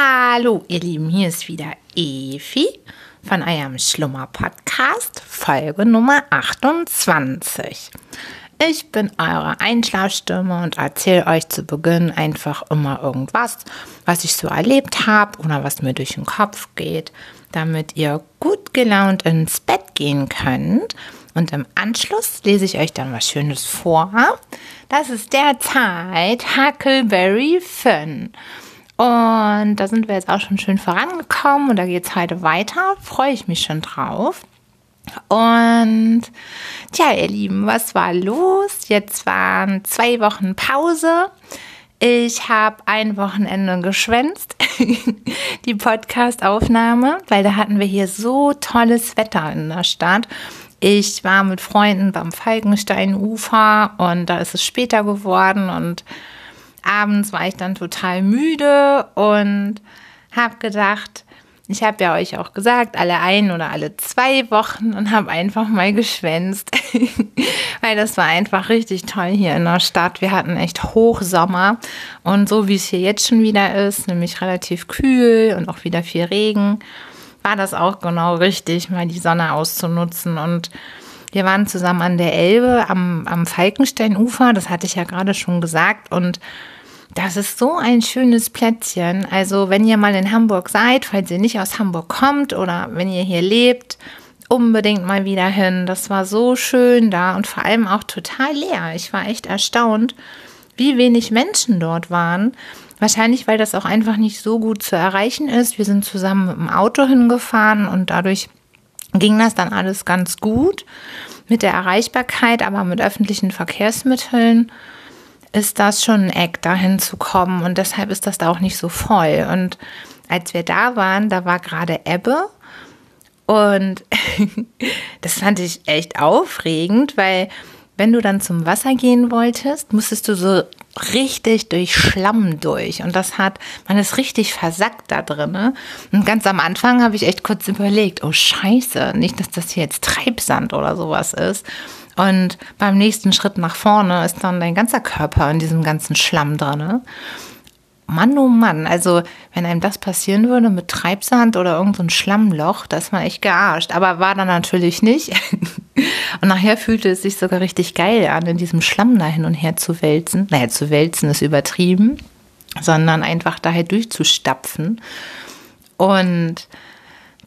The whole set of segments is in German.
Hallo, ihr Lieben, hier ist wieder Evi von eurem Schlummer-Podcast, Folge Nummer 28. Ich bin eure Einschlafstimme und erzähle euch zu Beginn einfach immer irgendwas, was ich so erlebt habe oder was mir durch den Kopf geht, damit ihr gut gelaunt ins Bett gehen könnt. Und im Anschluss lese ich euch dann was Schönes vor. Das ist derzeit Huckleberry Fun. Und da sind wir jetzt auch schon schön vorangekommen und da geht es heute weiter. Freue ich mich schon drauf. Und tja, ihr Lieben, was war los? Jetzt waren zwei Wochen Pause. Ich habe ein Wochenende geschwänzt, die Podcast-Aufnahme, weil da hatten wir hier so tolles Wetter in der Stadt. Ich war mit Freunden beim Falkensteinufer und da ist es später geworden und abends war ich dann total müde und habe gedacht, ich habe ja euch auch gesagt, alle ein oder alle zwei Wochen und habe einfach mal geschwänzt, weil das war einfach richtig toll hier in der Stadt. Wir hatten echt Hochsommer. Und so wie es hier jetzt schon wieder ist, nämlich relativ kühl und auch wieder viel Regen, war das auch genau richtig, mal die Sonne auszunutzen. Und wir waren zusammen an der Elbe am, am Falkensteinufer, das hatte ich ja gerade schon gesagt. Und das ist so ein schönes Plätzchen. Also, wenn ihr mal in Hamburg seid, falls ihr nicht aus Hamburg kommt oder wenn ihr hier lebt, unbedingt mal wieder hin. Das war so schön da und vor allem auch total leer. Ich war echt erstaunt, wie wenig Menschen dort waren. Wahrscheinlich, weil das auch einfach nicht so gut zu erreichen ist. Wir sind zusammen mit dem Auto hingefahren und dadurch ging das dann alles ganz gut mit der Erreichbarkeit, aber mit öffentlichen Verkehrsmitteln ist das schon ein Eck, dahin zu kommen. Und deshalb ist das da auch nicht so voll. Und als wir da waren, da war gerade Ebbe. Und das fand ich echt aufregend, weil wenn du dann zum Wasser gehen wolltest, musstest du so richtig durch Schlamm durch. Und das hat, man ist richtig versackt da drin. Ne? Und ganz am Anfang habe ich echt kurz überlegt, oh scheiße, nicht, dass das hier jetzt Treibsand oder sowas ist. Und beim nächsten Schritt nach vorne ist dann dein ganzer Körper in diesem ganzen Schlamm drin. Mann, oh Mann, also wenn einem das passieren würde mit Treibsand oder irgendein so Schlammloch, da ist man echt gearscht. Aber war dann natürlich nicht. Und nachher fühlte es sich sogar richtig geil an, in diesem Schlamm da hin und her zu wälzen. Naja, zu wälzen ist übertrieben, sondern einfach daher durchzustapfen. Und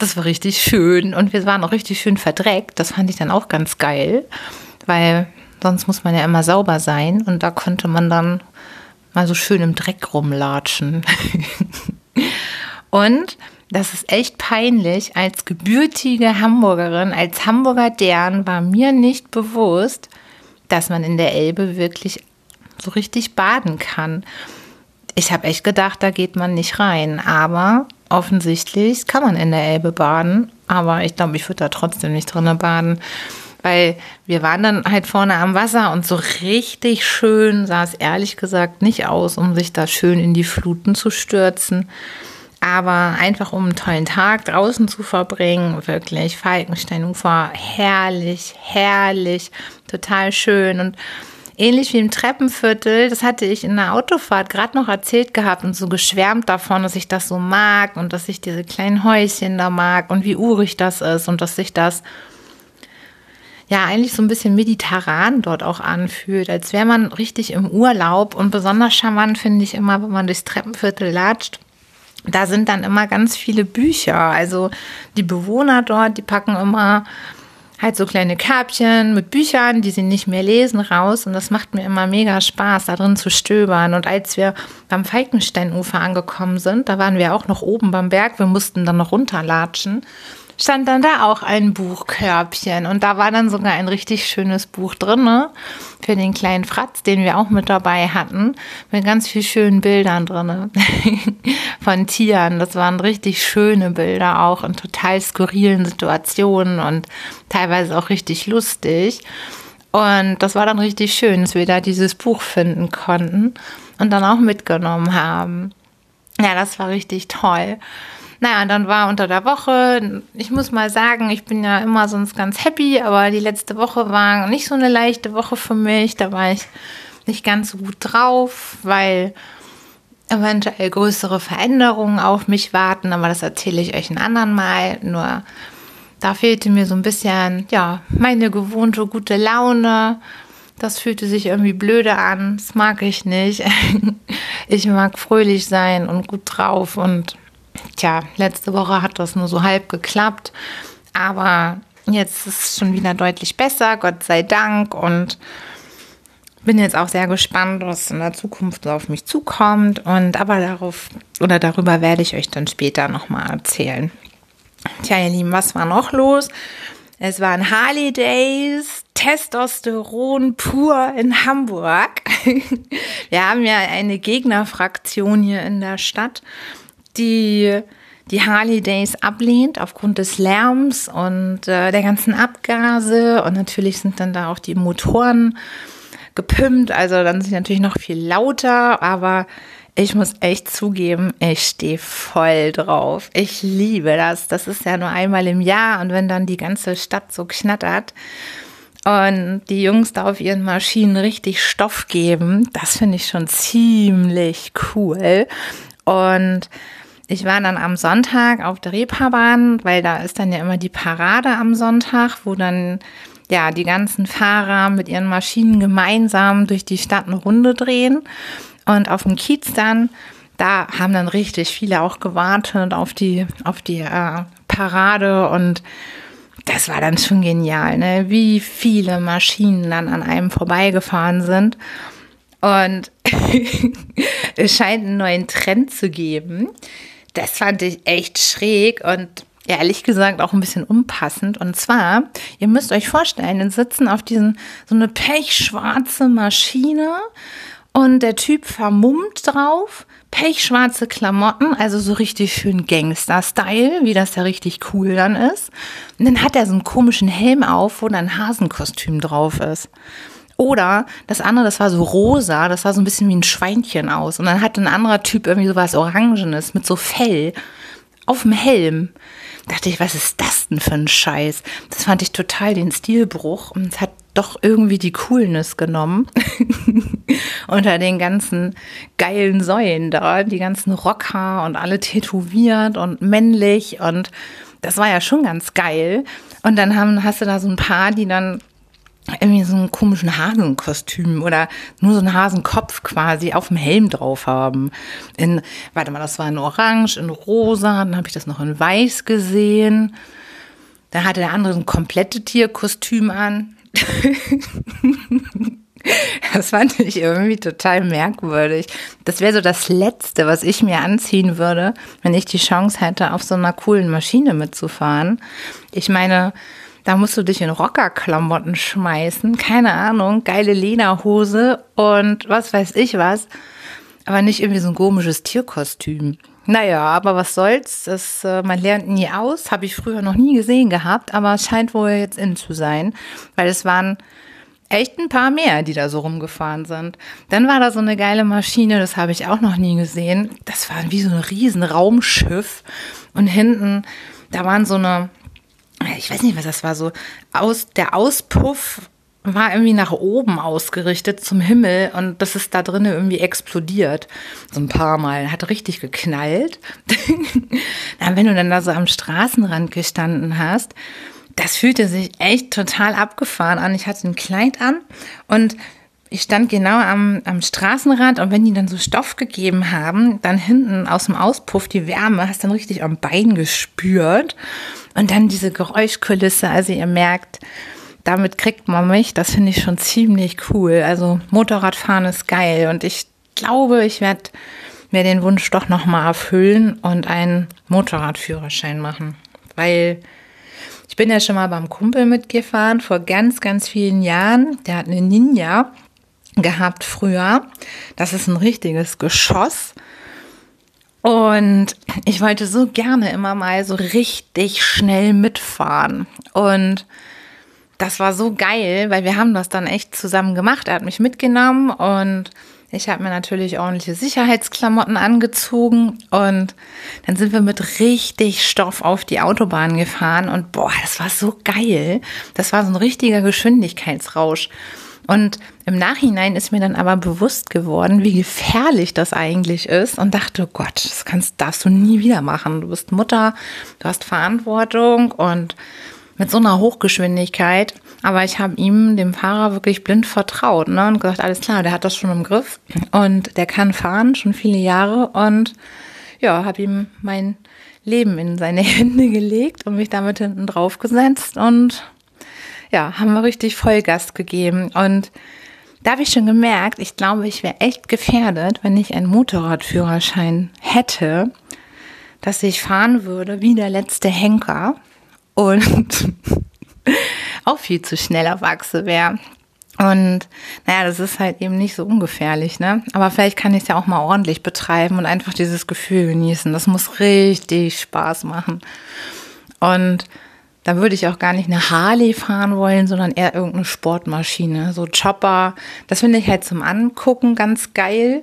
das war richtig schön und wir waren auch richtig schön verdreckt. Das fand ich dann auch ganz geil, weil sonst muss man ja immer sauber sein und da konnte man dann mal so schön im Dreck rumlatschen. und das ist echt peinlich. Als gebürtige Hamburgerin, als Hamburger Dern war mir nicht bewusst, dass man in der Elbe wirklich so richtig baden kann. Ich habe echt gedacht, da geht man nicht rein, aber offensichtlich kann man in der Elbe baden, aber ich glaube, ich würde da trotzdem nicht drinnen baden, weil wir waren dann halt vorne am Wasser und so richtig schön sah es ehrlich gesagt nicht aus, um sich da schön in die Fluten zu stürzen. Aber einfach um einen tollen Tag draußen zu verbringen, wirklich Falkensteinufer, herrlich, herrlich, total schön und ähnlich wie im Treppenviertel, das hatte ich in der Autofahrt gerade noch erzählt gehabt und so geschwärmt davon, dass ich das so mag und dass ich diese kleinen Häuschen da mag und wie urig das ist und dass sich das ja eigentlich so ein bisschen mediterran dort auch anfühlt, als wäre man richtig im Urlaub und besonders charmant finde ich immer, wenn man durchs Treppenviertel latscht. Da sind dann immer ganz viele Bücher. Also die Bewohner dort, die packen immer halt so kleine Körbchen mit Büchern, die sie nicht mehr lesen, raus. Und das macht mir immer mega Spaß, da drin zu stöbern. Und als wir beim Falkensteinufer angekommen sind, da waren wir auch noch oben beim Berg, wir mussten dann noch runterlatschen stand dann da auch ein Buchkörbchen und da war dann sogar ein richtig schönes Buch drin ne? für den kleinen Fratz, den wir auch mit dabei hatten, mit ganz vielen schönen Bildern drin von Tieren. Das waren richtig schöne Bilder auch in total skurrilen Situationen und teilweise auch richtig lustig. Und das war dann richtig schön, dass wir da dieses Buch finden konnten und dann auch mitgenommen haben. Ja, das war richtig toll. Naja, dann war unter der Woche, ich muss mal sagen, ich bin ja immer sonst ganz happy, aber die letzte Woche war nicht so eine leichte Woche für mich. Da war ich nicht ganz so gut drauf, weil eventuell größere Veränderungen auf mich warten, aber das erzähle ich euch ein anderen Mal. Nur da fehlte mir so ein bisschen, ja, meine gewohnte gute Laune. Das fühlte sich irgendwie blöde an. Das mag ich nicht. Ich mag fröhlich sein und gut drauf. Und tja, letzte Woche hat das nur so halb geklappt. Aber jetzt ist es schon wieder deutlich besser, Gott sei Dank. Und bin jetzt auch sehr gespannt, was in der Zukunft so auf mich zukommt. Und aber darauf oder darüber werde ich euch dann später nochmal erzählen. Tja, ihr Lieben, was war noch los? Es waren Harley Days, Testosteron pur in Hamburg. Wir haben ja eine Gegnerfraktion hier in der Stadt, die die Harley Days ablehnt aufgrund des Lärms und äh, der ganzen Abgase. Und natürlich sind dann da auch die Motoren gepimpt, also dann sind sie natürlich noch viel lauter, aber ich muss echt zugeben, ich stehe voll drauf. Ich liebe das. Das ist ja nur einmal im Jahr und wenn dann die ganze Stadt so knattert und die Jungs da auf ihren Maschinen richtig Stoff geben, das finde ich schon ziemlich cool. Und ich war dann am Sonntag auf der Reeperbahn, weil da ist dann ja immer die Parade am Sonntag, wo dann ja die ganzen Fahrer mit ihren Maschinen gemeinsam durch die Stadt eine Runde drehen. Und auf dem Kiez dann, da haben dann richtig viele auch gewartet auf die, auf die äh, Parade und das war dann schon genial, ne? wie viele Maschinen dann an einem vorbeigefahren sind. Und es scheint einen neuen Trend zu geben. Das fand ich echt schräg und ehrlich gesagt auch ein bisschen unpassend. Und zwar, ihr müsst euch vorstellen, dann sitzen auf diesen, so eine pechschwarze Maschine und der Typ vermummt drauf, pechschwarze Klamotten, also so richtig schön Gangster-Style, wie das ja richtig cool dann ist. Und dann hat er so einen komischen Helm auf, wo dann ein Hasenkostüm drauf ist. Oder das andere, das war so rosa, das sah so ein bisschen wie ein Schweinchen aus. Und dann hat ein anderer Typ irgendwie so was Orangenes mit so Fell auf dem Helm. Dachte ich, was ist das denn für ein Scheiß? Das fand ich total den Stilbruch und es hat doch irgendwie die Coolness genommen. Unter den ganzen geilen Säulen da, die ganzen Rocker und alle tätowiert und männlich und das war ja schon ganz geil. Und dann haben, hast du da so ein paar, die dann irgendwie so einen komischen Hasenkostüm oder nur so einen Hasenkopf quasi auf dem Helm drauf haben. In, warte mal, das war in Orange, in Rosa, dann habe ich das noch in Weiß gesehen. Dann hatte der andere so ein komplettes Tierkostüm an. Das fand ich irgendwie total merkwürdig. Das wäre so das Letzte, was ich mir anziehen würde, wenn ich die Chance hätte, auf so einer coolen Maschine mitzufahren. Ich meine, da musst du dich in Rockerklamotten schmeißen, keine Ahnung, geile Lederhose und was weiß ich was, aber nicht irgendwie so ein komisches Tierkostüm. Naja, aber was soll's, das, äh, man lernt nie aus, habe ich früher noch nie gesehen gehabt, aber es scheint wohl jetzt in zu sein, weil es waren echt ein paar mehr, die da so rumgefahren sind. Dann war da so eine geile Maschine, das habe ich auch noch nie gesehen. Das war wie so ein riesen Raumschiff und hinten, da waren so eine, ich weiß nicht, was das war, so aus, der Auspuff war irgendwie nach oben ausgerichtet zum Himmel und das ist da drinnen irgendwie explodiert. So ein paar Mal. Hat richtig geknallt. wenn du dann da so am Straßenrand gestanden hast, das fühlte sich echt total abgefahren an. Ich hatte ein Kleid an und ich stand genau am, am Straßenrand und wenn die dann so Stoff gegeben haben, dann hinten aus dem Auspuff die Wärme, hast dann richtig am Bein gespürt. Und dann diese Geräuschkulisse, also ihr merkt, damit kriegt man mich. Das finde ich schon ziemlich cool. Also Motorradfahren ist geil und ich glaube, ich werde mir den Wunsch doch nochmal erfüllen und einen Motorradführerschein machen, weil ich bin ja schon mal beim Kumpel mitgefahren vor ganz, ganz vielen Jahren. Der hat eine Ninja gehabt früher. Das ist ein richtiges Geschoss. Und ich wollte so gerne immer mal so richtig schnell mitfahren. Und das war so geil, weil wir haben das dann echt zusammen gemacht. Er hat mich mitgenommen und ich habe mir natürlich ordentliche Sicherheitsklamotten angezogen und dann sind wir mit richtig Stoff auf die Autobahn gefahren und boah, das war so geil. Das war so ein richtiger Geschwindigkeitsrausch. Und im Nachhinein ist mir dann aber bewusst geworden, wie gefährlich das eigentlich ist und dachte, oh Gott, das kannst, darfst du nie wieder machen. Du bist Mutter, du hast Verantwortung und mit so einer Hochgeschwindigkeit. Aber ich habe ihm, dem Fahrer, wirklich blind vertraut ne? und gesagt, alles klar, der hat das schon im Griff und der kann fahren, schon viele Jahre. Und ja, habe ihm mein Leben in seine Hände gelegt und mich damit hinten drauf gesetzt und ja, haben wir richtig Vollgas gegeben. Und da habe ich schon gemerkt, ich glaube, ich wäre echt gefährdet, wenn ich einen Motorradführerschein hätte, dass ich fahren würde wie der letzte Henker und auch viel zu schnell auf Achse wäre. Und naja, das ist halt eben nicht so ungefährlich, ne? Aber vielleicht kann ich es ja auch mal ordentlich betreiben und einfach dieses Gefühl genießen. Das muss richtig Spaß machen. Und da würde ich auch gar nicht eine Harley fahren wollen, sondern eher irgendeine Sportmaschine. So Chopper. Das finde ich halt zum Angucken ganz geil.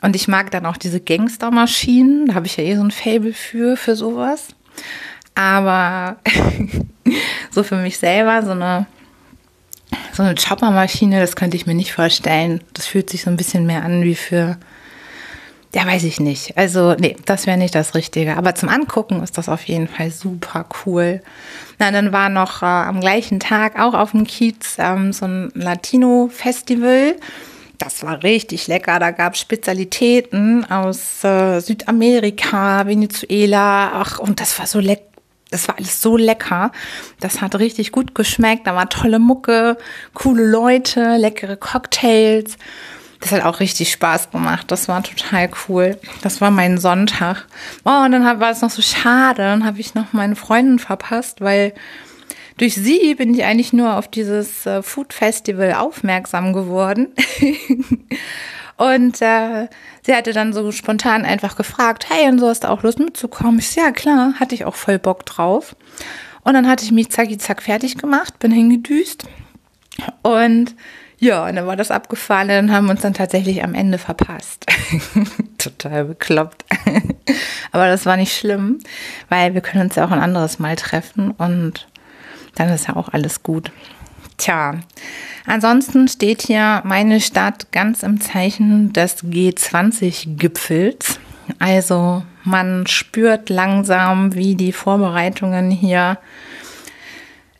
Und ich mag dann auch diese Gangstermaschinen. Da habe ich ja eh so ein Fable für, für sowas. Aber so für mich selber, so eine, so eine Choppermaschine, das könnte ich mir nicht vorstellen. Das fühlt sich so ein bisschen mehr an wie für, ja, weiß ich nicht. Also, nee, das wäre nicht das Richtige. Aber zum Angucken ist das auf jeden Fall super cool. Na, dann war noch äh, am gleichen Tag auch auf dem Kiez ähm, so ein Latino-Festival. Das war richtig lecker. Da gab es Spezialitäten aus äh, Südamerika, Venezuela. Ach, und das war so lecker das war alles so lecker. Das hat richtig gut geschmeckt. Da war tolle Mucke, coole Leute, leckere Cocktails. Das hat auch richtig Spaß gemacht. Das war total cool. Das war mein Sonntag. Oh, und dann war es noch so schade. Dann habe ich noch meine Freundin verpasst, weil durch sie bin ich eigentlich nur auf dieses äh, Food Festival aufmerksam geworden. Und äh, sie hatte dann so spontan einfach gefragt, hey, und so hast du auch Lust mitzukommen? Ich so, ja klar, hatte ich auch voll Bock drauf. Und dann hatte ich mich zacki zack fertig gemacht, bin hingedüst. Und ja, und dann war das abgefahren, dann haben wir uns dann tatsächlich am Ende verpasst. Total bekloppt. Aber das war nicht schlimm, weil wir können uns ja auch ein anderes Mal treffen und dann ist ja auch alles gut. Tja, ansonsten steht hier meine Stadt ganz im Zeichen des G20-Gipfels. Also man spürt langsam, wie die Vorbereitungen hier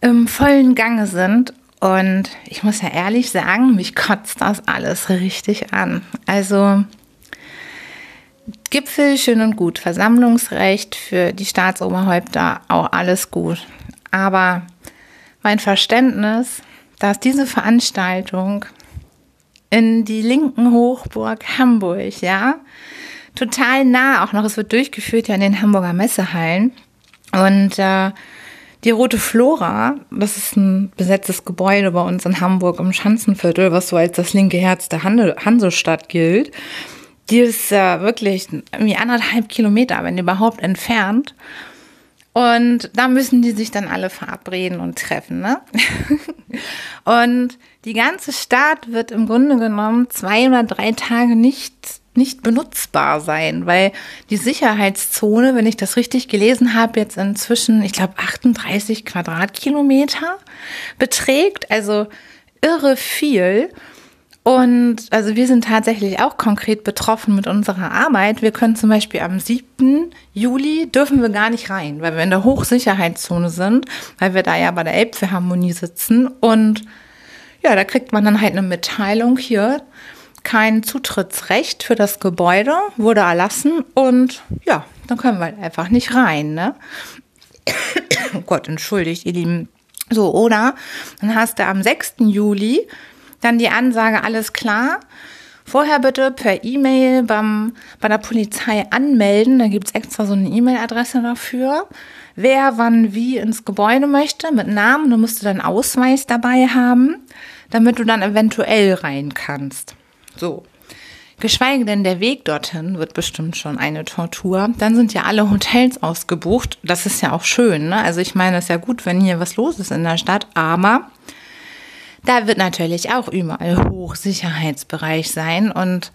im vollen Gange sind. Und ich muss ja ehrlich sagen, mich kotzt das alles richtig an. Also Gipfel schön und gut, Versammlungsrecht für die Staatsoberhäupter auch alles gut. Aber mein Verständnis, dass diese Veranstaltung in die linken Hochburg Hamburg, ja, total nah auch noch, es wird durchgeführt ja in den Hamburger Messehallen und äh, die Rote Flora, das ist ein besetztes Gebäude bei uns in Hamburg im Schanzenviertel, was so als das linke Herz der Hansestadt gilt. Die ist äh, wirklich irgendwie anderthalb Kilometer, wenn überhaupt, entfernt. Und da müssen die sich dann alle verabreden und treffen. Ne? und die ganze Stadt wird im Grunde genommen zwei oder drei Tage nicht, nicht benutzbar sein, weil die Sicherheitszone, wenn ich das richtig gelesen habe, jetzt inzwischen, ich glaube, 38 Quadratkilometer beträgt. Also irre viel. Und also wir sind tatsächlich auch konkret betroffen mit unserer Arbeit. Wir können zum Beispiel am 7. Juli dürfen wir gar nicht rein, weil wir in der Hochsicherheitszone sind, weil wir da ja bei der Elbphilharmonie sitzen. Und ja, da kriegt man dann halt eine Mitteilung hier. Kein Zutrittsrecht für das Gebäude wurde erlassen und ja, dann können wir halt einfach nicht rein. Ne? oh Gott, entschuldigt, ihr Lieben. So, oder dann hast du am 6. Juli dann die Ansage, alles klar. Vorher bitte per E-Mail bei der Polizei anmelden. Da gibt es extra so eine E-Mail-Adresse dafür. Wer wann wie ins Gebäude möchte, mit Namen. Du musst deinen Ausweis dabei haben, damit du dann eventuell rein kannst. So. Geschweige denn der Weg dorthin wird bestimmt schon eine Tortur. Dann sind ja alle Hotels ausgebucht. Das ist ja auch schön. Ne? Also ich meine, es ist ja gut, wenn hier was los ist in der Stadt. Aber da wird natürlich auch überall Hochsicherheitsbereich sein und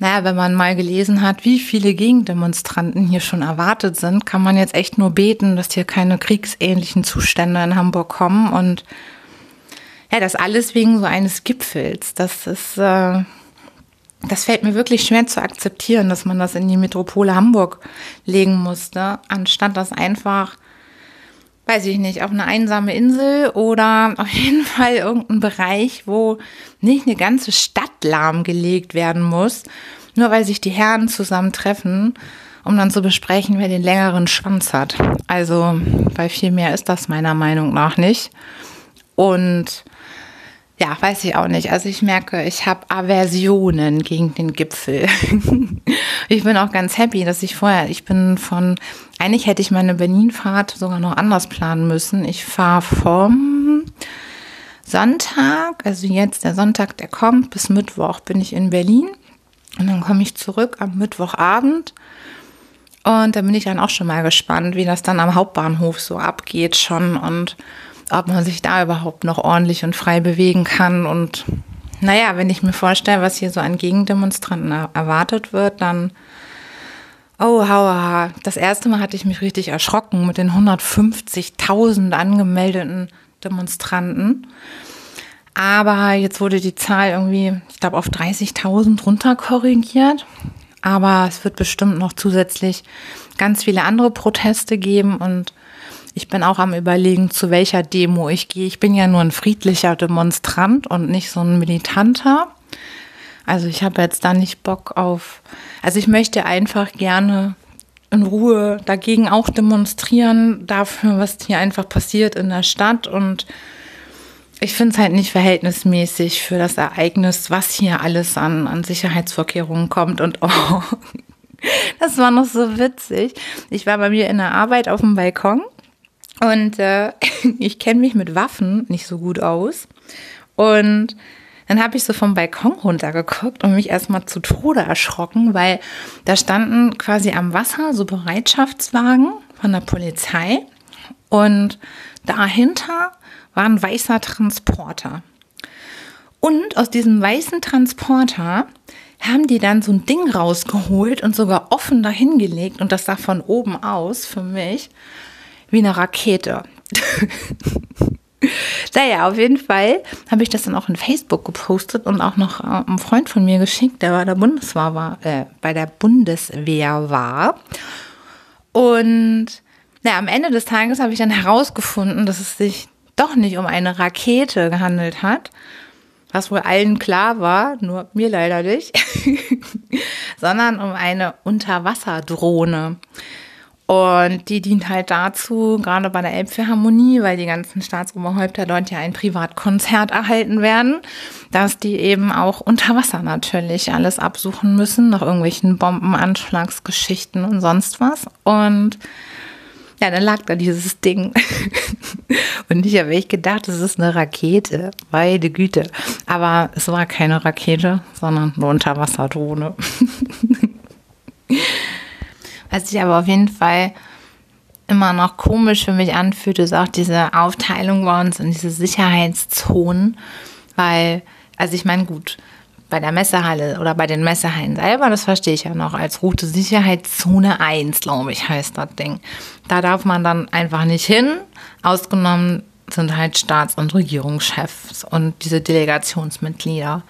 naja, wenn man mal gelesen hat, wie viele Gegendemonstranten hier schon erwartet sind, kann man jetzt echt nur beten, dass hier keine kriegsähnlichen Zustände in Hamburg kommen. Und ja, das alles wegen so eines Gipfels. Das ist, äh, das fällt mir wirklich schwer zu akzeptieren, dass man das in die Metropole Hamburg legen musste, anstatt das einfach, weiß ich nicht, auf eine einsame Insel oder auf jeden Fall irgendein Bereich, wo nicht eine ganze Stadt lahmgelegt werden muss, nur weil sich die Herren zusammentreffen, um dann zu besprechen, wer den längeren Schwanz hat. Also, weil viel mehr ist das meiner Meinung nach nicht. Und ja, weiß ich auch nicht. Also ich merke, ich habe Aversionen gegen den Gipfel. ich bin auch ganz happy, dass ich vorher, ich bin von, eigentlich hätte ich meine Berlin-Fahrt sogar noch anders planen müssen. Ich fahre vom Sonntag, also jetzt der Sonntag, der kommt, bis Mittwoch bin ich in Berlin. Und dann komme ich zurück am Mittwochabend. Und da bin ich dann auch schon mal gespannt, wie das dann am Hauptbahnhof so abgeht schon und ob man sich da überhaupt noch ordentlich und frei bewegen kann. Und naja, wenn ich mir vorstelle, was hier so an Gegendemonstranten erwartet wird, dann, oh, hauaha. Das erste Mal hatte ich mich richtig erschrocken mit den 150.000 angemeldeten Demonstranten. Aber jetzt wurde die Zahl irgendwie, ich glaube, auf 30.000 runter korrigiert. Aber es wird bestimmt noch zusätzlich ganz viele andere Proteste geben und ich bin auch am Überlegen, zu welcher Demo ich gehe. Ich bin ja nur ein friedlicher Demonstrant und nicht so ein militanter. Also ich habe jetzt da nicht Bock auf. Also ich möchte einfach gerne in Ruhe dagegen auch demonstrieren, dafür, was hier einfach passiert in der Stadt. Und ich finde es halt nicht verhältnismäßig für das Ereignis, was hier alles an, an Sicherheitsvorkehrungen kommt. Und oh, das war noch so witzig. Ich war bei mir in der Arbeit auf dem Balkon und äh, ich kenne mich mit Waffen nicht so gut aus. Und dann habe ich so vom Balkon runtergeguckt und mich erstmal zu Tode erschrocken, weil da standen quasi am Wasser so Bereitschaftswagen von der Polizei und dahinter war ein weißer Transporter. Und aus diesem weißen Transporter haben die dann so ein Ding rausgeholt und sogar offen dahingelegt und das sah von oben aus für mich wie eine Rakete. naja, auf jeden Fall habe ich das dann auch in Facebook gepostet und auch noch äh, einem Freund von mir geschickt, der bei der Bundeswehr war, äh, bei der Bundeswehr war. Und naja, am Ende des Tages habe ich dann herausgefunden, dass es sich doch nicht um eine Rakete gehandelt hat, was wohl allen klar war, nur mir leider nicht, sondern um eine Unterwasserdrohne. Und die dient halt dazu, gerade bei der Elbphilharmonie, weil die ganzen Staatsoberhäupter dort ja ein Privatkonzert erhalten werden, dass die eben auch unter Wasser natürlich alles absuchen müssen, nach irgendwelchen Bombenanschlagsgeschichten und sonst was. Und ja, dann lag da dieses Ding. und ich habe echt gedacht, es ist eine Rakete. Beide Güte. Aber es war keine Rakete, sondern eine Unterwasserdrohne. Was sich aber auf jeden Fall immer noch komisch für mich anfühlt, ist auch diese Aufteilung bei uns in diese Sicherheitszonen, weil, also ich meine, gut, bei der Messehalle oder bei den Messehallen selber, das verstehe ich ja noch, als Route Sicherheitszone 1, glaube ich, heißt das Ding. Da darf man dann einfach nicht hin. Ausgenommen sind halt Staats- und Regierungschefs und diese Delegationsmitglieder.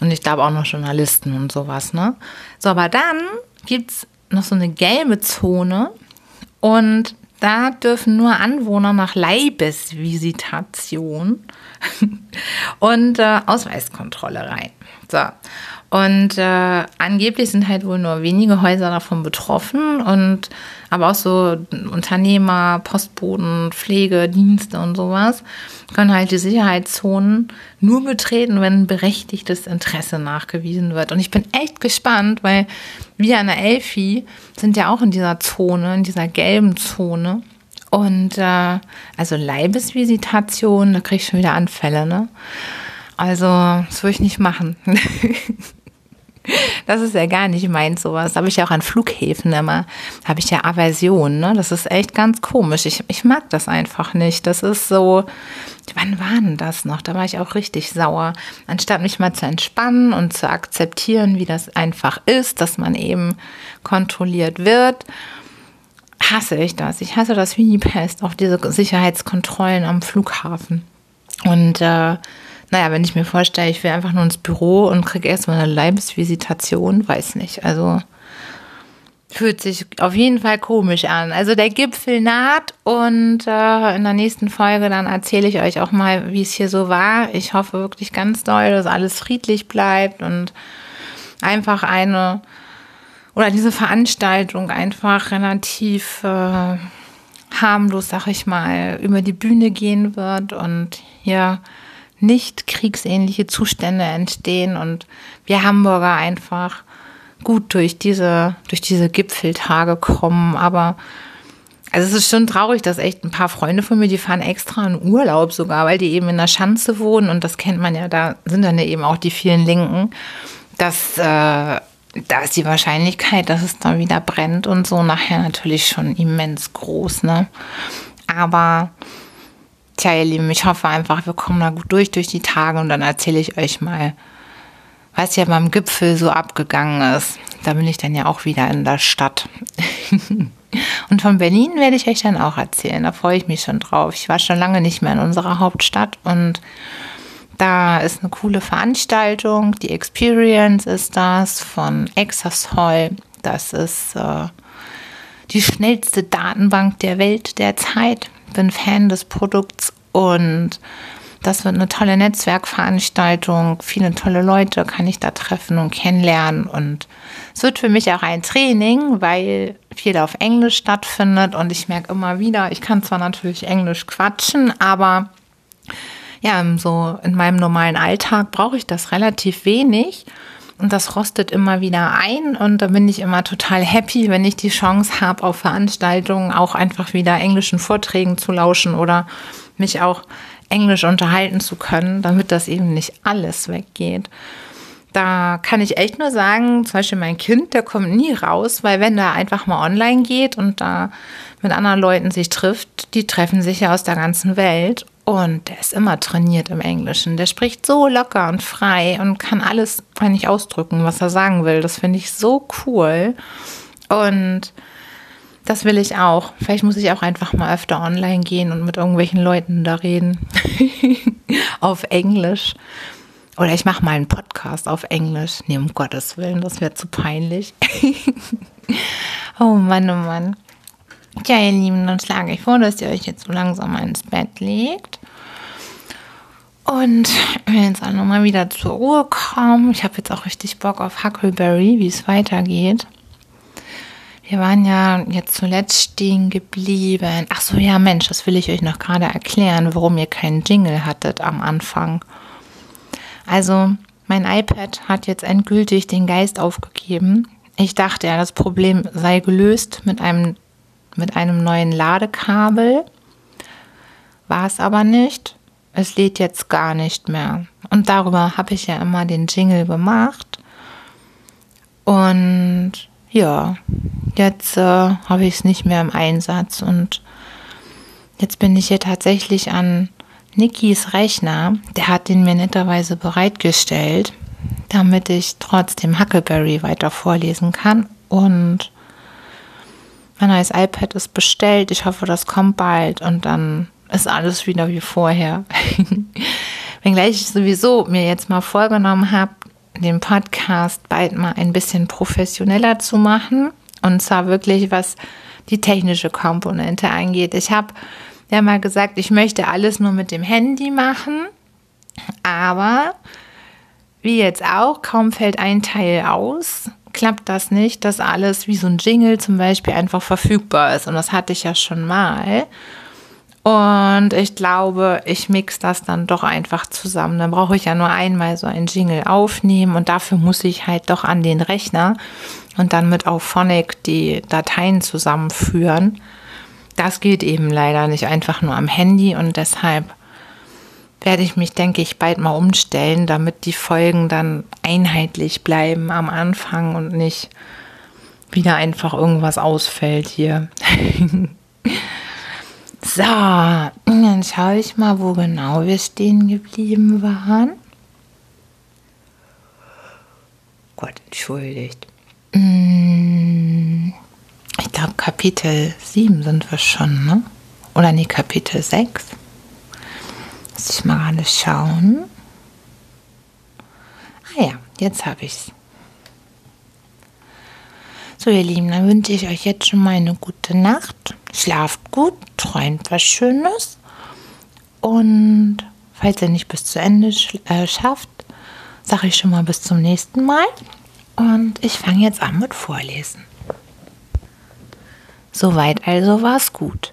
Und ich glaube auch noch Journalisten und sowas, ne? So, aber dann gibt es noch so eine gelbe Zone und da dürfen nur Anwohner nach Leibesvisitation und äh, Ausweiskontrolle rein. So. Und äh, angeblich sind halt wohl nur wenige Häuser davon betroffen und aber auch so Unternehmer, Postboten, Pflege, Dienste und sowas können halt die Sicherheitszonen nur betreten, wenn berechtigtes Interesse nachgewiesen wird. Und ich bin echt gespannt, weil wir an der Elfi sind ja auch in dieser Zone, in dieser gelben Zone. Und äh, also Leibesvisitation, da kriege ich schon wieder Anfälle, ne? Also, das würde ich nicht machen. Das ist ja gar nicht meins, sowas. Habe ich ja auch an Flughäfen immer, habe ich ja Aversion, ne? Das ist echt ganz komisch. Ich, ich mag das einfach nicht. Das ist so, wann war denn das noch? Da war ich auch richtig sauer. Anstatt mich mal zu entspannen und zu akzeptieren, wie das einfach ist, dass man eben kontrolliert wird, hasse ich das. Ich hasse das wie die Pest, auch diese Sicherheitskontrollen am Flughafen. Und äh, naja, wenn ich mir vorstelle, ich will einfach nur ins Büro und kriege erstmal eine Leibesvisitation, weiß nicht. Also fühlt sich auf jeden Fall komisch an. Also der Gipfel naht und äh, in der nächsten Folge dann erzähle ich euch auch mal, wie es hier so war. Ich hoffe wirklich ganz doll, dass alles friedlich bleibt und einfach eine oder diese Veranstaltung einfach relativ äh, harmlos, sag ich mal, über die Bühne gehen wird und hier nicht kriegsähnliche Zustände entstehen und wir Hamburger einfach gut durch diese, durch diese Gipfeltage kommen. Aber also es ist schon traurig, dass echt ein paar Freunde von mir, die fahren extra in Urlaub sogar, weil die eben in der Schanze wohnen und das kennt man ja, da sind dann ja eben auch die vielen Linken, dass äh, da ist die Wahrscheinlichkeit, dass es da wieder brennt und so nachher natürlich schon immens groß, ne? Aber tja, ihr Lieben, ich hoffe einfach, wir kommen da gut durch durch die Tage und dann erzähle ich euch mal, was ja beim Gipfel so abgegangen ist. Da bin ich dann ja auch wieder in der Stadt. und von Berlin werde ich euch dann auch erzählen. Da freue ich mich schon drauf. Ich war schon lange nicht mehr in unserer Hauptstadt und da ist eine coole Veranstaltung. Die Experience ist das von Exasol. Das ist äh, die schnellste Datenbank der Welt derzeit. Bin Fan des Produkts und das wird eine tolle Netzwerkveranstaltung. Viele tolle Leute kann ich da treffen und kennenlernen. Und es wird für mich auch ein Training, weil viel auf Englisch stattfindet. Und ich merke immer wieder, ich kann zwar natürlich Englisch quatschen, aber ja, so in meinem normalen Alltag brauche ich das relativ wenig. Und das rostet immer wieder ein und da bin ich immer total happy, wenn ich die Chance habe, auf Veranstaltungen auch einfach wieder englischen Vorträgen zu lauschen oder mich auch Englisch unterhalten zu können, damit das eben nicht alles weggeht. Da kann ich echt nur sagen, zum Beispiel mein Kind, der kommt nie raus, weil wenn der einfach mal online geht und da mit anderen Leuten sich trifft, die treffen sich ja aus der ganzen Welt und der ist immer trainiert im Englischen. Der spricht so locker und frei und kann alles eigentlich ausdrücken, was er sagen will. Das finde ich so cool. Und das will ich auch. Vielleicht muss ich auch einfach mal öfter online gehen und mit irgendwelchen Leuten da reden. auf Englisch. Oder ich mache mal einen Podcast auf Englisch. Nee, um Gottes Willen, das wäre zu peinlich. oh Mann, oh Mann. Tja, ihr Lieben, dann schlage ich vor, dass ihr euch jetzt so langsam ins Bett legt. Und jetzt auch nochmal wieder zur Ruhe kommen. Ich habe jetzt auch richtig Bock auf Huckleberry, wie es weitergeht. Wir waren ja jetzt zuletzt stehen geblieben. Ach so, ja, Mensch, das will ich euch noch gerade erklären, warum ihr keinen Jingle hattet am Anfang. Also, mein iPad hat jetzt endgültig den Geist aufgegeben. Ich dachte ja, das Problem sei gelöst mit einem, mit einem neuen Ladekabel. War es aber nicht. Es lädt jetzt gar nicht mehr. Und darüber habe ich ja immer den Jingle gemacht. Und ja, Jetzt äh, habe ich es nicht mehr im Einsatz und jetzt bin ich hier tatsächlich an Nikis Rechner. Der hat den mir netterweise bereitgestellt, damit ich trotzdem Huckleberry weiter vorlesen kann. Und mein neues iPad ist bestellt. Ich hoffe, das kommt bald und dann ist alles wieder wie vorher. Wenngleich ich sowieso mir jetzt mal vorgenommen habe, den Podcast bald mal ein bisschen professioneller zu machen und zwar wirklich, was die technische Komponente angeht. Ich habe ja mal gesagt, ich möchte alles nur mit dem Handy machen, aber wie jetzt auch, kaum fällt ein Teil aus, klappt das nicht, dass alles wie so ein Jingle zum Beispiel einfach verfügbar ist. Und das hatte ich ja schon mal. Und ich glaube, ich mix das dann doch einfach zusammen. Dann brauche ich ja nur einmal so ein Jingle aufnehmen und dafür muss ich halt doch an den Rechner und dann mit Auphonic die Dateien zusammenführen. Das geht eben leider nicht einfach nur am Handy und deshalb werde ich mich, denke ich, bald mal umstellen, damit die Folgen dann einheitlich bleiben am Anfang und nicht wieder einfach irgendwas ausfällt hier. so, dann schaue ich mal, wo genau wir stehen geblieben waren. Gott, entschuldigt. Mm, ich glaube, Kapitel 7 sind wir schon, ne? Oder nee, Kapitel 6. Muss ich mal gerade schauen. Ah ja, jetzt habe ich es. So, ihr Lieben, dann wünsche ich euch jetzt schon mal eine gute Nacht. Schlaft gut, träumt was Schönes. Und falls ihr nicht bis zu Ende äh, schafft, sage ich schon mal bis zum nächsten Mal. Und ich fange jetzt an mit Vorlesen. Soweit also war es gut.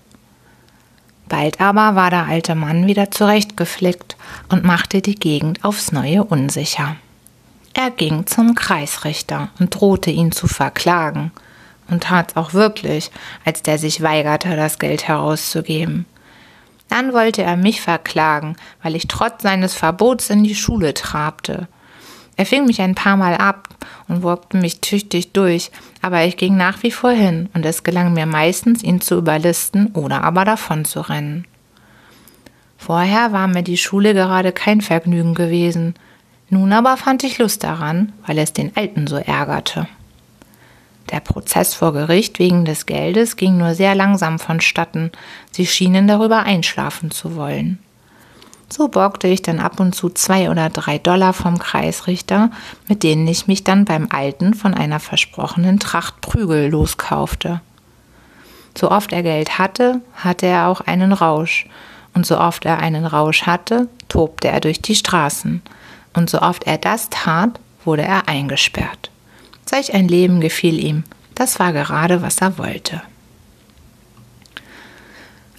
Bald aber war der alte Mann wieder zurechtgeflickt und machte die Gegend aufs neue unsicher. Er ging zum Kreisrichter und drohte ihn zu verklagen und tat's auch wirklich, als der sich weigerte, das Geld herauszugeben. Dann wollte er mich verklagen, weil ich trotz seines Verbots in die Schule trabte. Er fing mich ein paar Mal ab und wurkte mich tüchtig durch, aber ich ging nach wie vor hin und es gelang mir meistens, ihn zu überlisten oder aber davon zu rennen. Vorher war mir die Schule gerade kein Vergnügen gewesen, nun aber fand ich Lust daran, weil es den Alten so ärgerte. Der Prozess vor Gericht wegen des Geldes ging nur sehr langsam vonstatten, sie schienen darüber einschlafen zu wollen. So borgte ich dann ab und zu zwei oder drei Dollar vom Kreisrichter, mit denen ich mich dann beim Alten von einer versprochenen Tracht Prügel loskaufte. So oft er Geld hatte, hatte er auch einen Rausch, und so oft er einen Rausch hatte, tobte er durch die Straßen, und so oft er das tat, wurde er eingesperrt. Solch ein Leben gefiel ihm, das war gerade, was er wollte.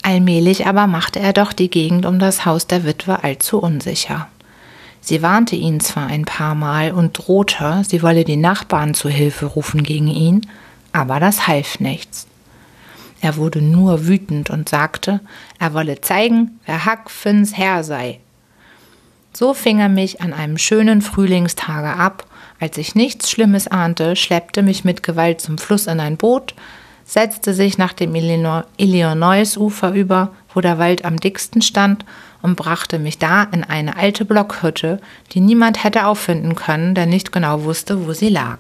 Allmählich aber machte er doch die Gegend um das Haus der Witwe allzu unsicher. Sie warnte ihn zwar ein paar Mal und drohte, sie wolle die Nachbarn zu Hilfe rufen gegen ihn, aber das half nichts. Er wurde nur wütend und sagte, er wolle zeigen, wer Hack Finns Herr sei. So fing er mich an einem schönen Frühlingstage ab, als ich nichts Schlimmes ahnte, schleppte mich mit Gewalt zum Fluss in ein Boot, setzte sich nach dem Illinois-Ufer über, wo der Wald am dicksten stand, und brachte mich da in eine alte Blockhütte, die niemand hätte auffinden können, der nicht genau wusste, wo sie lag.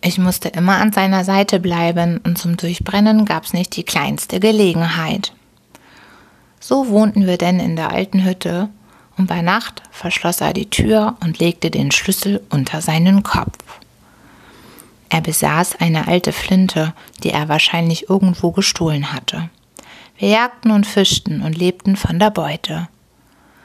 Ich musste immer an seiner Seite bleiben, und zum Durchbrennen gab's nicht die kleinste Gelegenheit. So wohnten wir denn in der alten Hütte, und bei Nacht verschloss er die Tür und legte den Schlüssel unter seinen Kopf. Er besaß eine alte Flinte, die er wahrscheinlich irgendwo gestohlen hatte. Wir jagten und fischten und lebten von der Beute.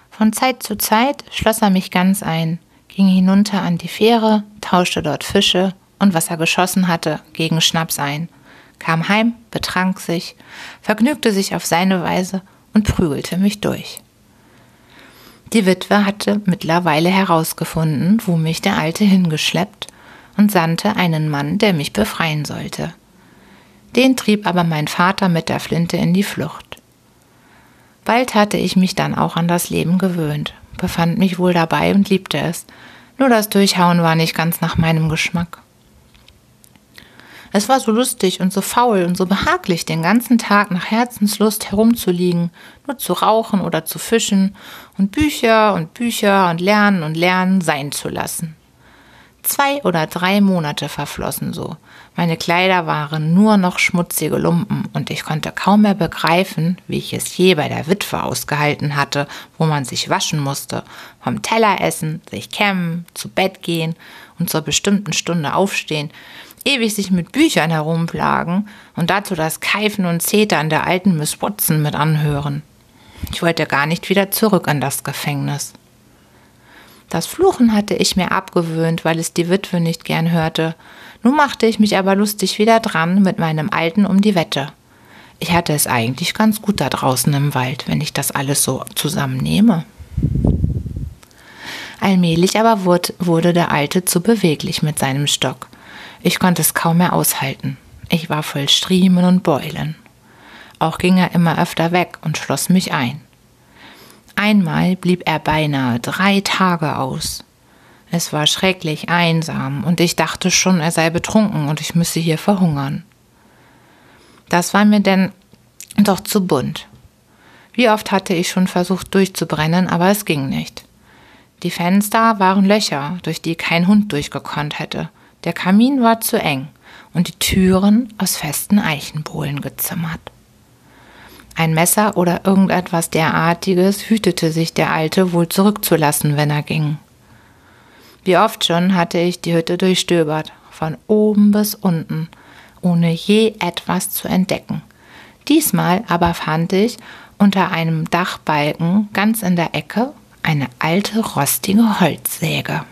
Von Zeit zu Zeit schloss er mich ganz ein, ging hinunter an die Fähre, tauschte dort Fische und was er geschossen hatte gegen Schnaps ein, kam heim, betrank sich, vergnügte sich auf seine Weise und prügelte mich durch. Die Witwe hatte mittlerweile herausgefunden, wo mich der Alte hingeschleppt und sandte einen Mann, der mich befreien sollte. Den trieb aber mein Vater mit der Flinte in die Flucht. Bald hatte ich mich dann auch an das Leben gewöhnt, befand mich wohl dabei und liebte es, nur das Durchhauen war nicht ganz nach meinem Geschmack. Es war so lustig und so faul und so behaglich, den ganzen Tag nach Herzenslust herumzuliegen, nur zu rauchen oder zu fischen und Bücher und Bücher und Lernen und Lernen sein zu lassen. Zwei oder drei Monate verflossen so. Meine Kleider waren nur noch schmutzige Lumpen und ich konnte kaum mehr begreifen, wie ich es je bei der Witwe ausgehalten hatte, wo man sich waschen musste, vom Teller essen, sich kämmen, zu Bett gehen und zur bestimmten Stunde aufstehen, ewig sich mit Büchern herumplagen und dazu das Keifen und Zetern der alten Miss Watson mit anhören. Ich wollte gar nicht wieder zurück in das Gefängnis. Das Fluchen hatte ich mir abgewöhnt, weil es die Witwe nicht gern hörte. Nun machte ich mich aber lustig wieder dran mit meinem Alten um die Wette. Ich hatte es eigentlich ganz gut da draußen im Wald, wenn ich das alles so zusammennehme. Allmählich aber wurde der Alte zu beweglich mit seinem Stock. Ich konnte es kaum mehr aushalten. Ich war voll Striemen und Beulen. Auch ging er immer öfter weg und schloss mich ein. Einmal blieb er beinahe drei Tage aus. Es war schrecklich einsam und ich dachte schon, er sei betrunken und ich müsse hier verhungern. Das war mir denn doch zu bunt. Wie oft hatte ich schon versucht durchzubrennen, aber es ging nicht. Die Fenster waren Löcher, durch die kein Hund durchgekonnt hätte. Der Kamin war zu eng und die Türen aus festen Eichenbohlen gezimmert. Ein Messer oder irgendetwas derartiges hütete sich der Alte wohl zurückzulassen, wenn er ging. Wie oft schon hatte ich die Hütte durchstöbert, von oben bis unten, ohne je etwas zu entdecken. Diesmal aber fand ich unter einem Dachbalken ganz in der Ecke eine alte rostige Holzsäge.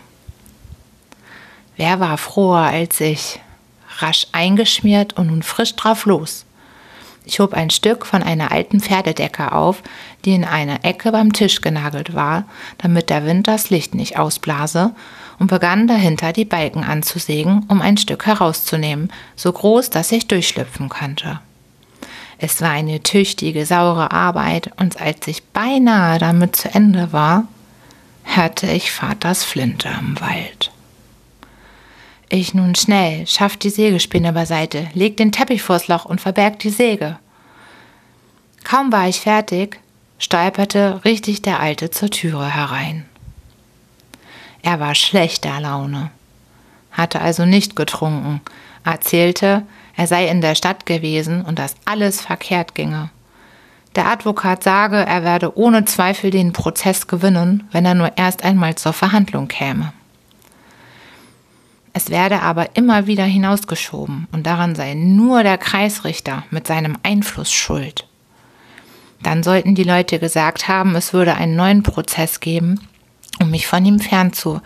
Wer war froher als ich? Rasch eingeschmiert und nun frisch drauf los. Ich hob ein Stück von einer alten Pferdedecke auf, die in einer Ecke beim Tisch genagelt war, damit der Wind das Licht nicht ausblase, und begann dahinter die Balken anzusägen, um ein Stück herauszunehmen, so groß, dass ich durchschlüpfen konnte. Es war eine tüchtige, saure Arbeit, und als ich beinahe damit zu Ende war, hörte ich Vaters Flinte im Wald. Ich nun schnell, schafft die Sägespinne beiseite, leg den Teppich vors Loch und verberg die Säge. Kaum war ich fertig, stolperte richtig der Alte zur Türe herein. Er war schlechter Laune, hatte also nicht getrunken, erzählte, er sei in der Stadt gewesen und dass alles verkehrt ginge. Der Advokat sage, er werde ohne Zweifel den Prozess gewinnen, wenn er nur erst einmal zur Verhandlung käme. Es werde aber immer wieder hinausgeschoben und daran sei nur der Kreisrichter mit seinem Einfluss schuld. Dann sollten die Leute gesagt haben, es würde einen neuen Prozess geben, um mich von ihm fernzu,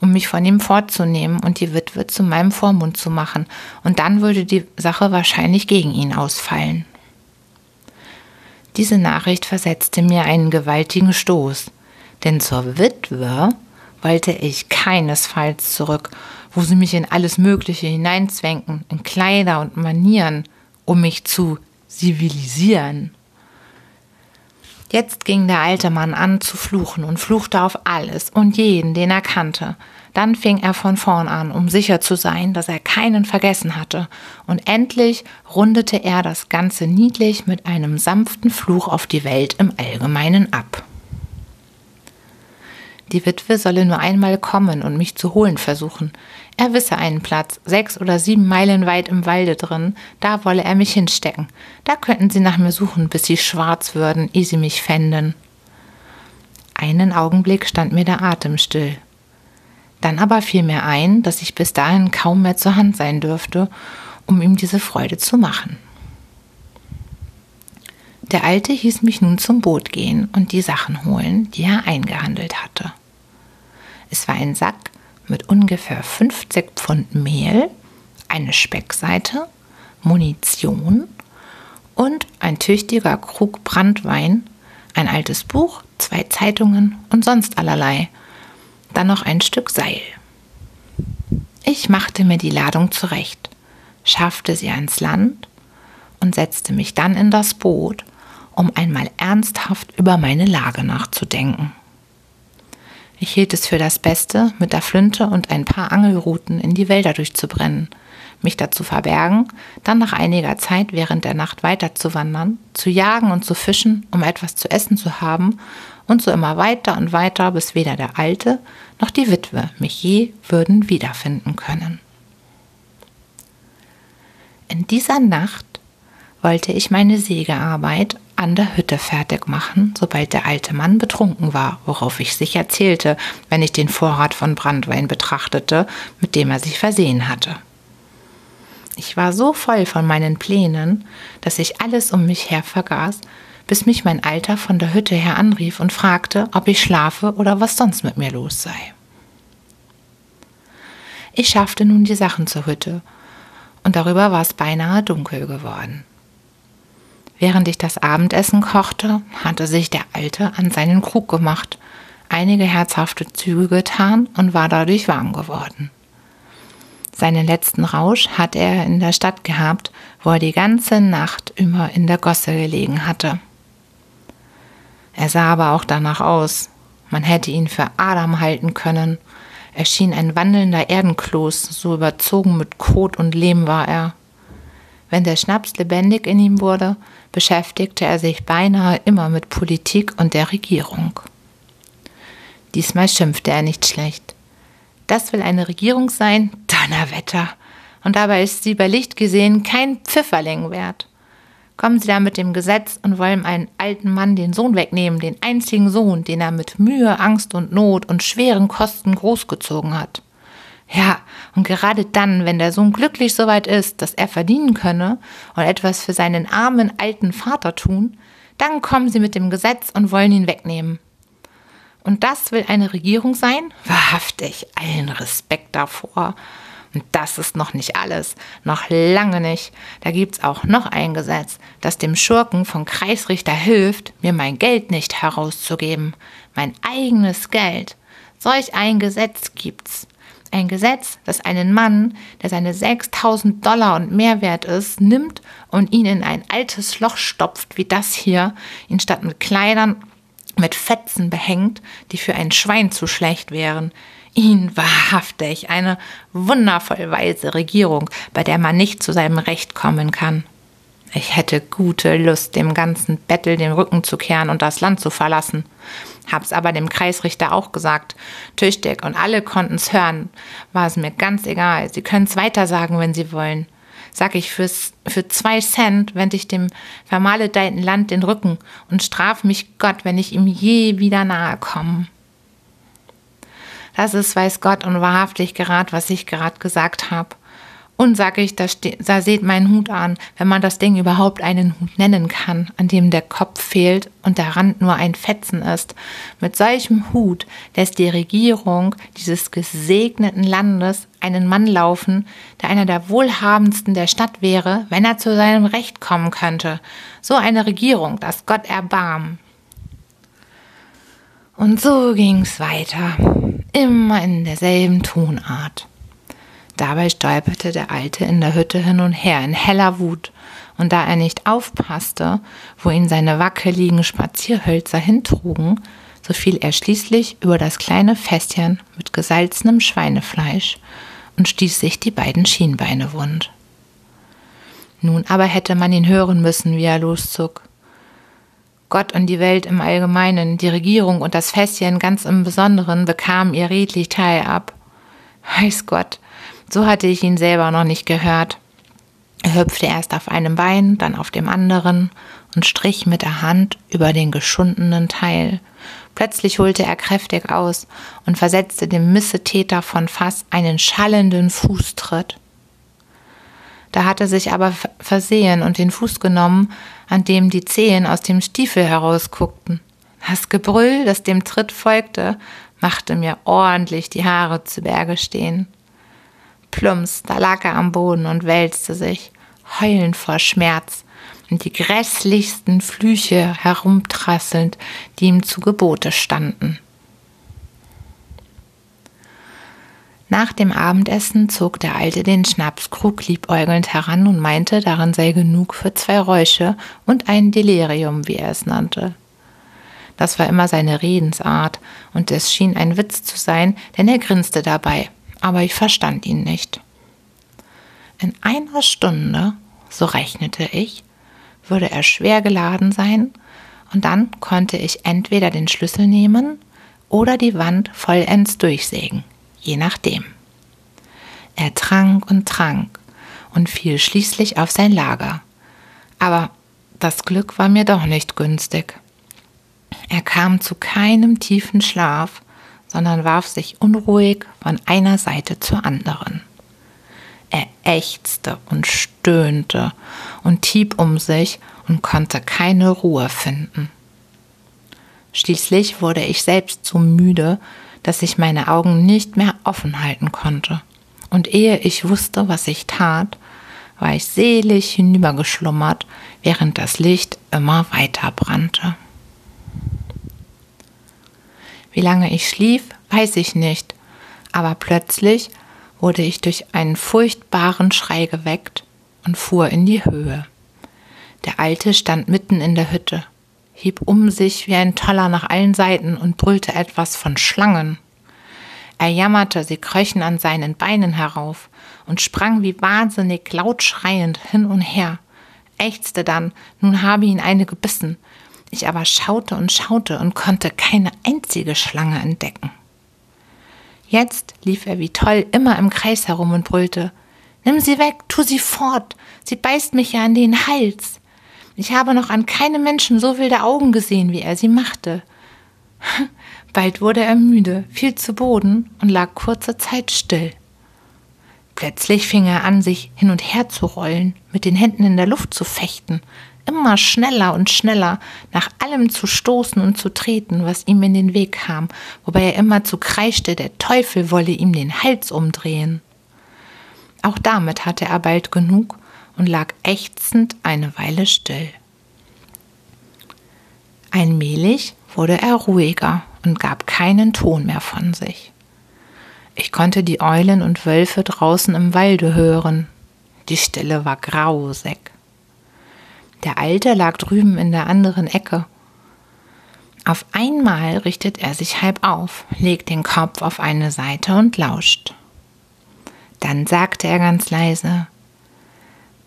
um mich von ihm fortzunehmen und die Witwe zu meinem Vormund zu machen, und dann würde die Sache wahrscheinlich gegen ihn ausfallen. Diese Nachricht versetzte mir einen gewaltigen Stoß, denn zur Witwe wollte ich keinesfalls zurück wo sie mich in alles Mögliche hineinzwängen, in Kleider und Manieren, um mich zu zivilisieren. Jetzt ging der alte Mann an zu fluchen und fluchte auf alles und jeden, den er kannte. Dann fing er von vorn an, um sicher zu sein, dass er keinen vergessen hatte, und endlich rundete er das Ganze niedlich mit einem sanften Fluch auf die Welt im Allgemeinen ab. Die Witwe solle nur einmal kommen und mich zu holen versuchen. Er wisse einen Platz, sechs oder sieben Meilen weit im Walde drin, da wolle er mich hinstecken. Da könnten sie nach mir suchen, bis sie schwarz würden, ehe sie mich fänden. Einen Augenblick stand mir der Atem still. Dann aber fiel mir ein, dass ich bis dahin kaum mehr zur Hand sein dürfte, um ihm diese Freude zu machen. Der Alte hieß mich nun zum Boot gehen und die Sachen holen, die er eingehandelt hatte. Es war ein Sack mit ungefähr 50 Pfund Mehl, eine Speckseite, Munition und ein tüchtiger Krug Brandwein, ein altes Buch, zwei Zeitungen und sonst allerlei. Dann noch ein Stück Seil. Ich machte mir die Ladung zurecht, schaffte sie ans Land und setzte mich dann in das Boot um einmal ernsthaft über meine Lage nachzudenken. Ich hielt es für das Beste, mit der Flinte und ein paar Angelruten in die Wälder durchzubrennen, mich dazu verbergen, dann nach einiger Zeit während der Nacht weiterzuwandern, zu jagen und zu fischen, um etwas zu essen zu haben, und so immer weiter und weiter, bis weder der Alte noch die Witwe mich je würden wiederfinden können. In dieser Nacht wollte ich meine Sägearbeit an der Hütte fertig machen, sobald der alte Mann betrunken war, worauf ich sicher zählte, wenn ich den Vorrat von Brandwein betrachtete, mit dem er sich versehen hatte. Ich war so voll von meinen Plänen, dass ich alles um mich her vergaß, bis mich mein Alter von der Hütte her anrief und fragte, ob ich schlafe oder was sonst mit mir los sei. Ich schaffte nun die Sachen zur Hütte, und darüber war es beinahe dunkel geworden. Während ich das Abendessen kochte, hatte sich der Alte an seinen Krug gemacht, einige herzhafte Züge getan und war dadurch warm geworden. Seinen letzten Rausch hatte er in der Stadt gehabt, wo er die ganze Nacht immer in der Gosse gelegen hatte. Er sah aber auch danach aus. Man hätte ihn für Adam halten können. Er schien ein wandelnder Erdenkloß, so überzogen mit Kot und Lehm war er. Wenn der Schnaps lebendig in ihm wurde, beschäftigte er sich beinahe immer mit Politik und der Regierung. Diesmal schimpfte er nicht schlecht. Das will eine Regierung sein? Donnerwetter! Und dabei ist sie bei Licht gesehen kein Pfifferling wert. kommen sie da mit dem Gesetz und wollen einen alten Mann den Sohn wegnehmen, den einzigen Sohn, den er mit Mühe, Angst und Not und schweren Kosten großgezogen hat. Ja, und gerade dann, wenn der Sohn glücklich soweit ist, dass er verdienen könne und etwas für seinen armen alten Vater tun, dann kommen sie mit dem Gesetz und wollen ihn wegnehmen. Und das will eine Regierung sein? Wahrhaftig, allen Respekt davor. Und das ist noch nicht alles, noch lange nicht. Da gibt's auch noch ein Gesetz, das dem Schurken vom Kreisrichter hilft, mir mein Geld nicht herauszugeben. Mein eigenes Geld. Solch ein Gesetz gibt's. Ein Gesetz, das einen Mann, der seine 6000 Dollar und mehr wert ist, nimmt und ihn in ein altes Loch stopft, wie das hier, ihn statt mit Kleidern mit Fetzen behängt, die für ein Schwein zu schlecht wären. Ihn wahrhaftig eine wundervoll weise Regierung, bei der man nicht zu seinem Recht kommen kann. Ich hätte gute Lust, dem ganzen Bettel den Rücken zu kehren und das Land zu verlassen. Hab's aber dem Kreisrichter auch gesagt. Tüchtig und alle konnten's hören. War es mir ganz egal. Sie können's weitersagen, wenn Sie wollen. Sag ich, fürs, für zwei Cent wende ich dem vermaledeiten Land den Rücken und straf mich Gott, wenn ich ihm je wieder nahe komme. Das ist, weiß Gott und wahrhaftig gerad, was ich gerade gesagt habe. Und sage ich, da, da seht meinen Hut an, wenn man das Ding überhaupt einen Hut nennen kann, an dem der Kopf fehlt und der Rand nur ein Fetzen ist. Mit solchem Hut lässt die Regierung dieses gesegneten Landes einen Mann laufen, der einer der wohlhabendsten der Stadt wäre, wenn er zu seinem Recht kommen könnte. So eine Regierung, dass Gott erbarm. Und so ging's weiter, immer in derselben Tonart. Dabei stolperte der Alte in der Hütte hin und her in heller Wut, und da er nicht aufpasste, wo ihn seine wackeligen Spazierhölzer hintrugen, so fiel er schließlich über das kleine Fässchen mit gesalzenem Schweinefleisch und stieß sich die beiden Schienbeine wund. Nun aber hätte man ihn hören müssen, wie er loszog. Gott und die Welt im Allgemeinen, die Regierung und das Fässchen ganz im Besonderen bekamen ihr redlich Teil ab. Weiß Gott, so hatte ich ihn selber noch nicht gehört. Er hüpfte erst auf einem Bein, dann auf dem anderen und strich mit der Hand über den geschundenen Teil. Plötzlich holte er kräftig aus und versetzte dem Missetäter von Fass einen schallenden Fußtritt. Da hatte sich aber versehen und den Fuß genommen, an dem die Zehen aus dem Stiefel herausguckten. Das Gebrüll, das dem Tritt folgte, machte mir ordentlich die Haare zu Berge stehen. Plumps, da lag er am Boden und wälzte sich, heulend vor Schmerz und die grässlichsten Flüche herumtrasselnd, die ihm zu Gebote standen. Nach dem Abendessen zog der Alte den Schnapskrug liebäugelnd heran und meinte, darin sei genug für zwei Räusche und ein Delirium, wie er es nannte. Das war immer seine Redensart, und es schien ein Witz zu sein, denn er grinste dabei aber ich verstand ihn nicht. In einer Stunde, so rechnete ich, würde er schwer geladen sein, und dann konnte ich entweder den Schlüssel nehmen oder die Wand vollends durchsägen, je nachdem. Er trank und trank und fiel schließlich auf sein Lager. Aber das Glück war mir doch nicht günstig. Er kam zu keinem tiefen Schlaf, sondern warf sich unruhig von einer Seite zur anderen. Er ächzte und stöhnte und tieb um sich und konnte keine Ruhe finden. Schließlich wurde ich selbst so müde, dass ich meine Augen nicht mehr offen halten konnte. Und ehe ich wusste, was ich tat, war ich selig hinübergeschlummert, während das Licht immer weiter brannte. Wie lange ich schlief, weiß ich nicht, aber plötzlich wurde ich durch einen furchtbaren Schrei geweckt und fuhr in die Höhe. Der Alte stand mitten in der Hütte, hieb um sich wie ein Toller nach allen Seiten und brüllte etwas von Schlangen. Er jammerte, sie kröchen an seinen Beinen herauf und sprang wie wahnsinnig laut schreiend hin und her, ächzte dann, nun habe ihn eine gebissen, ich aber schaute und schaute und konnte keine einzige Schlange entdecken. Jetzt lief er wie toll immer im Kreis herum und brüllte Nimm sie weg, tu sie fort, sie beißt mich ja an den Hals. Ich habe noch an keinem Menschen so wilde Augen gesehen, wie er sie machte. Bald wurde er müde, fiel zu Boden und lag kurze Zeit still. Plötzlich fing er an, sich hin und her zu rollen, mit den Händen in der Luft zu fechten, immer schneller und schneller, nach allem zu stoßen und zu treten, was ihm in den Weg kam, wobei er immer zu kreischte, der Teufel wolle ihm den Hals umdrehen. Auch damit hatte er bald genug und lag ächzend eine Weile still. Allmählich wurde er ruhiger und gab keinen Ton mehr von sich. Ich konnte die Eulen und Wölfe draußen im Walde hören. Die Stille war grausig. Der Alte lag drüben in der anderen Ecke. Auf einmal richtet er sich halb auf, legt den Kopf auf eine Seite und lauscht. Dann sagte er ganz leise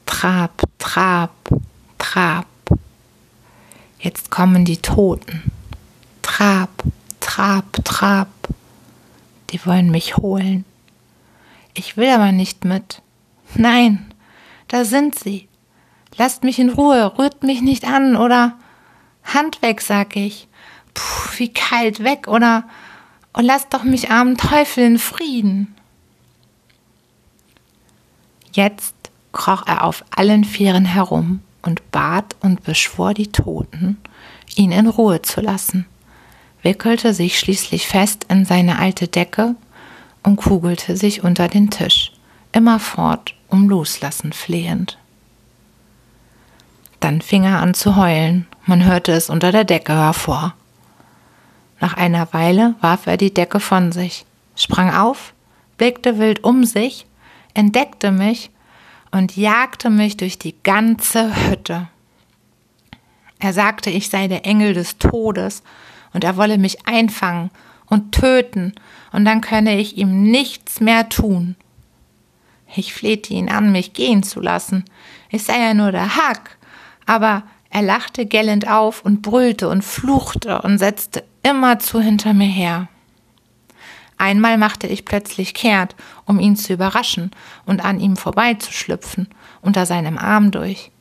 Trab, Trab, Trab. Jetzt kommen die Toten. Trab, Trab, Trab. Die wollen mich holen. Ich will aber nicht mit. Nein, da sind sie. Lasst mich in Ruhe, rührt mich nicht an oder Hand weg, sag ich. Puh, wie kalt weg oder und lasst doch mich armen Teufel in Frieden. Jetzt kroch er auf allen Vieren herum und bat und beschwor die Toten, ihn in Ruhe zu lassen wickelte sich schließlich fest in seine alte Decke und kugelte sich unter den Tisch, immerfort um Loslassen flehend. Dann fing er an zu heulen, man hörte es unter der Decke hervor. Nach einer Weile warf er die Decke von sich, sprang auf, blickte wild um sich, entdeckte mich und jagte mich durch die ganze Hütte. Er sagte, ich sei der Engel des Todes und er wolle mich einfangen und töten, und dann könne ich ihm nichts mehr tun. Ich flehte ihn an, mich gehen zu lassen. Ich sei ja nur der Hack. Aber er lachte gellend auf und brüllte und fluchte und setzte immerzu hinter mir her. Einmal machte ich plötzlich kehrt, um ihn zu überraschen und an ihm vorbeizuschlüpfen, unter seinem Arm durch.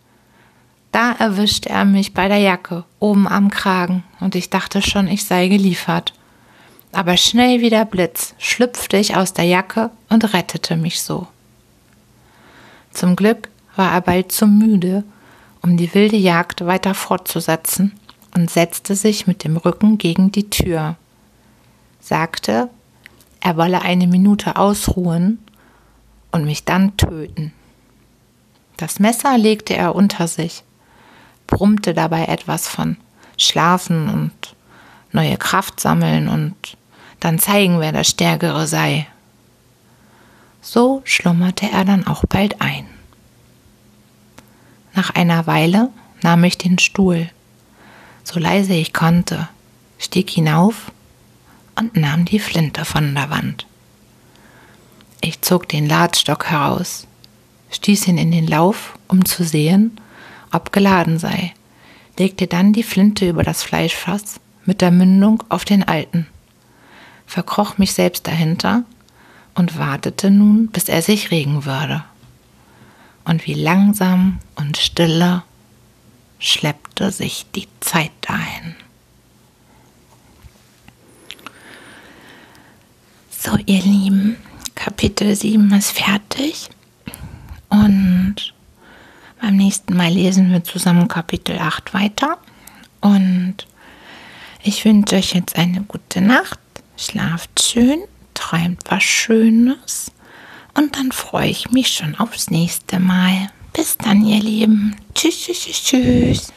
Da erwischte er mich bei der Jacke, oben am Kragen, und ich dachte schon, ich sei geliefert. Aber schnell wie der Blitz schlüpfte ich aus der Jacke und rettete mich so. Zum Glück war er bald zu müde, um die wilde Jagd weiter fortzusetzen, und setzte sich mit dem Rücken gegen die Tür, sagte, er wolle eine Minute ausruhen und mich dann töten. Das Messer legte er unter sich, brummte dabei etwas von Schlafen und neue Kraft sammeln und dann zeigen, wer der Stärkere sei. So schlummerte er dann auch bald ein. Nach einer Weile nahm ich den Stuhl, so leise ich konnte, stieg hinauf und nahm die Flinte von der Wand. Ich zog den Ladstock heraus, stieß ihn in den Lauf, um zu sehen, ob geladen sei, legte dann die Flinte über das Fleischfass mit der Mündung auf den alten, verkroch mich selbst dahinter und wartete nun, bis er sich regen würde. Und wie langsam und stille schleppte sich die Zeit dahin. So, ihr Lieben, Kapitel 7 ist fertig und beim nächsten Mal lesen wir zusammen Kapitel 8 weiter. Und ich wünsche euch jetzt eine gute Nacht. Schlaft schön, träumt was Schönes. Und dann freue ich mich schon aufs nächste Mal. Bis dann, ihr Lieben. Tschüss, tschüss, tschüss.